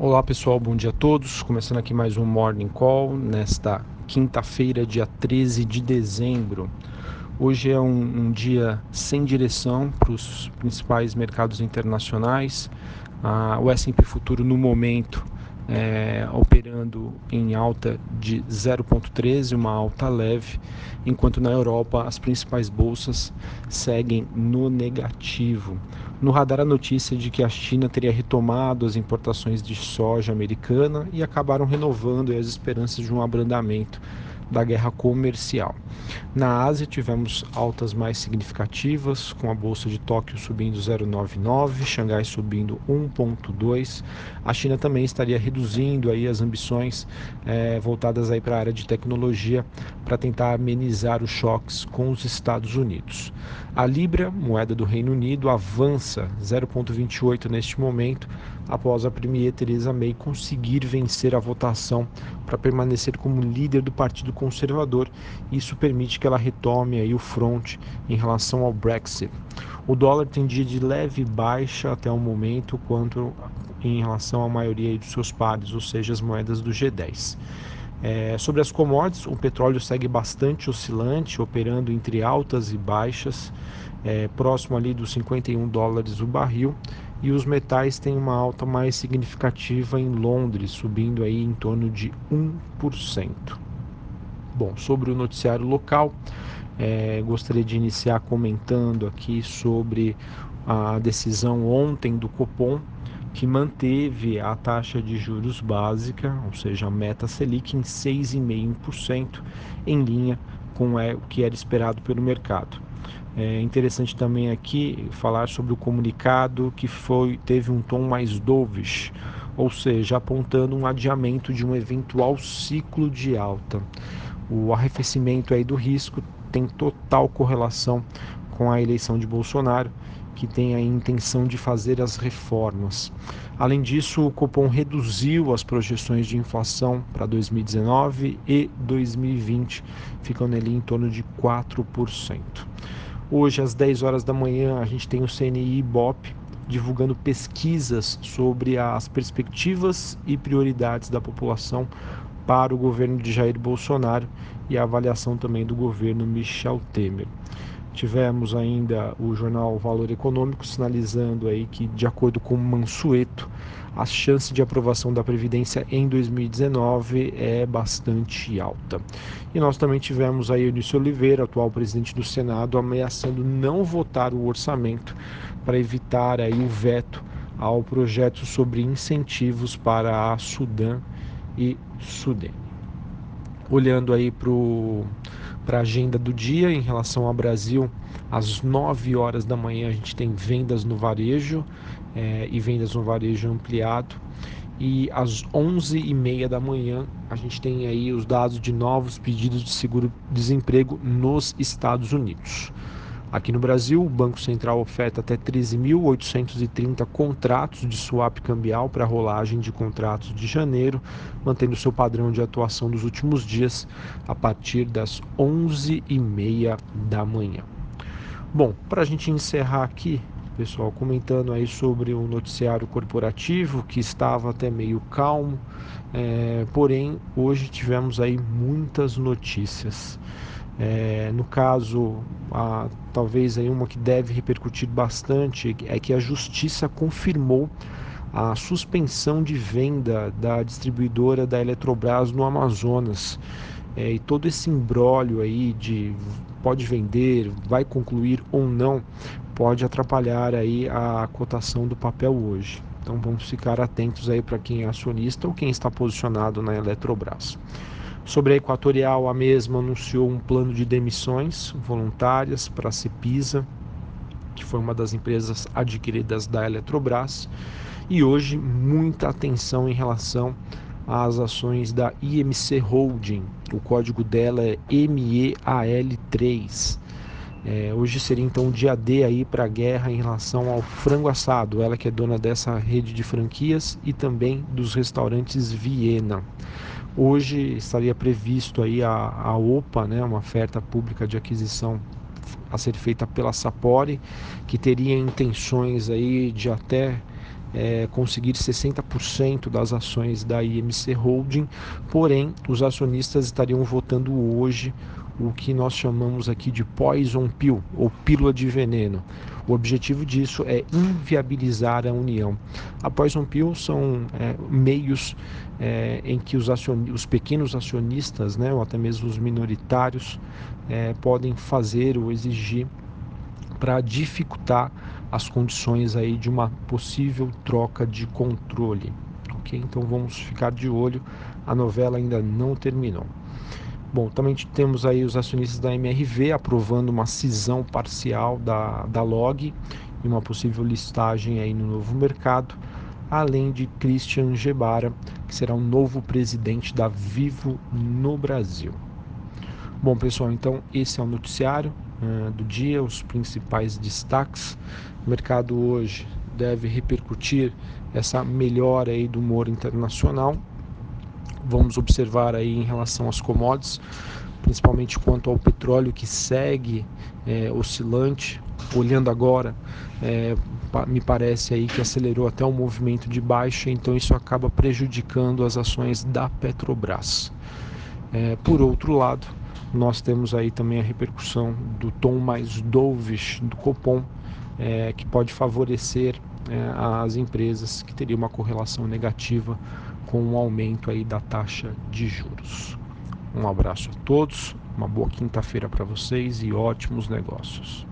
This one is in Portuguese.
Olá pessoal, bom dia a todos. Começando aqui mais um Morning Call nesta quinta-feira, dia 13 de dezembro. Hoje é um, um dia sem direção para os principais mercados internacionais. Ah, o S&P Futuro no momento é, operando em alta de 0,13, uma alta leve, enquanto na Europa as principais bolsas seguem no negativo. No radar a notícia de que a China teria retomado as importações de soja americana e acabaram renovando as esperanças de um abrandamento da guerra comercial. Na Ásia tivemos altas mais significativas, com a bolsa de Tóquio subindo 0,99, Xangai subindo 1,2. A China também estaria reduzindo aí as ambições é, voltadas para a área de tecnologia para tentar amenizar os choques com os Estados Unidos. A Libra, moeda do Reino Unido, avança 0,28 neste momento, após a Premier Theresa May conseguir vencer a votação para permanecer como líder do Partido Conservador. Isso permite que ela retome aí o front em relação ao Brexit. O dólar tem dia de leve baixa até o momento, quanto em relação à maioria dos seus pares, ou seja, as moedas do G10. É, sobre as commodities, o petróleo segue bastante oscilante, operando entre altas e baixas, é, próximo ali dos 51 dólares o barril e os metais têm uma alta mais significativa em Londres, subindo aí em torno de 1%. Bom, sobre o noticiário local, é, gostaria de iniciar comentando aqui sobre a decisão ontem do Copom que manteve a taxa de juros básica, ou seja, a meta Selic em 6,5%, em linha com é, o que era esperado pelo mercado. É interessante também aqui falar sobre o comunicado que foi teve um tom mais dovish, ou seja, apontando um adiamento de um eventual ciclo de alta. O arrefecimento aí do risco tem total correlação com a eleição de Bolsonaro, que tem a intenção de fazer as reformas. Além disso, o Copom reduziu as projeções de inflação para 2019 e 2020, ficando ali em torno de 4%. Hoje, às 10 horas da manhã, a gente tem o CNI Ibope divulgando pesquisas sobre as perspectivas e prioridades da população para o governo de Jair Bolsonaro e a avaliação também do governo Michel Temer. Tivemos ainda o jornal Valor Econômico sinalizando aí que, de acordo com Mansueto, a chance de aprovação da Previdência em 2019 é bastante alta. E nós também tivemos aí Eunice Oliveira, atual presidente do Senado, ameaçando não votar o orçamento para evitar aí o veto ao projeto sobre incentivos para a Sudã e Sudene. Olhando aí para a agenda do dia em relação ao Brasil, às 9 horas da manhã a gente tem vendas no varejo é, e vendas no varejo ampliado. E às 11h30 da manhã a gente tem aí os dados de novos pedidos de seguro-desemprego nos Estados Unidos. Aqui no Brasil, o Banco Central oferta até 13.830 contratos de swap cambial para rolagem de contratos de janeiro, mantendo seu padrão de atuação dos últimos dias a partir das 11h30 da manhã. Bom, para a gente encerrar aqui, pessoal, comentando aí sobre o noticiário corporativo que estava até meio calmo, é, porém hoje tivemos aí muitas notícias. É, no caso, a, talvez aí uma que deve repercutir bastante é que a justiça confirmou a suspensão de venda da distribuidora da Eletrobras no Amazonas. É, e todo esse embrólio aí de pode vender, vai concluir ou não, pode atrapalhar aí a cotação do papel hoje. Então vamos ficar atentos aí para quem é acionista ou quem está posicionado na Eletrobras. Sobre a Equatorial, a mesma anunciou um plano de demissões voluntárias para a Cepisa, que foi uma das empresas adquiridas da Eletrobras, e hoje muita atenção em relação às ações da IMC Holding. O código dela é MEAL3. É, hoje seria então o dia D aí para a guerra em relação ao frango assado, ela que é dona dessa rede de franquias e também dos restaurantes Viena. Hoje estaria previsto aí a, a OPA, né, uma oferta pública de aquisição a ser feita pela Sapori, que teria intenções aí de até é, conseguir 60% das ações da IMC Holding, porém os acionistas estariam votando hoje o que nós chamamos aqui de poison pill ou pílula de veneno. O objetivo disso é inviabilizar a união. A poison pill são é, meios é, em que os, os, pequenos acionistas, né, ou até mesmo os minoritários, é, podem fazer ou exigir para dificultar as condições aí de uma possível troca de controle. Ok? Então vamos ficar de olho. A novela ainda não terminou. Bom, também temos aí os acionistas da MRV aprovando uma cisão parcial da, da Log e uma possível listagem aí no novo mercado, além de Christian Gebara, que será o novo presidente da Vivo no Brasil. Bom, pessoal, então esse é o noticiário uh, do dia, os principais destaques. O mercado hoje deve repercutir essa melhora aí do humor internacional vamos observar aí em relação às commodities, principalmente quanto ao petróleo que segue é, oscilante. Olhando agora, é, me parece aí que acelerou até um movimento de baixa, então isso acaba prejudicando as ações da Petrobras. É, por outro lado, nós temos aí também a repercussão do tom mais dovish do Copom, é, que pode favorecer é, as empresas que teriam uma correlação negativa com o um aumento aí da taxa de juros. Um abraço a todos, uma boa quinta-feira para vocês e ótimos negócios.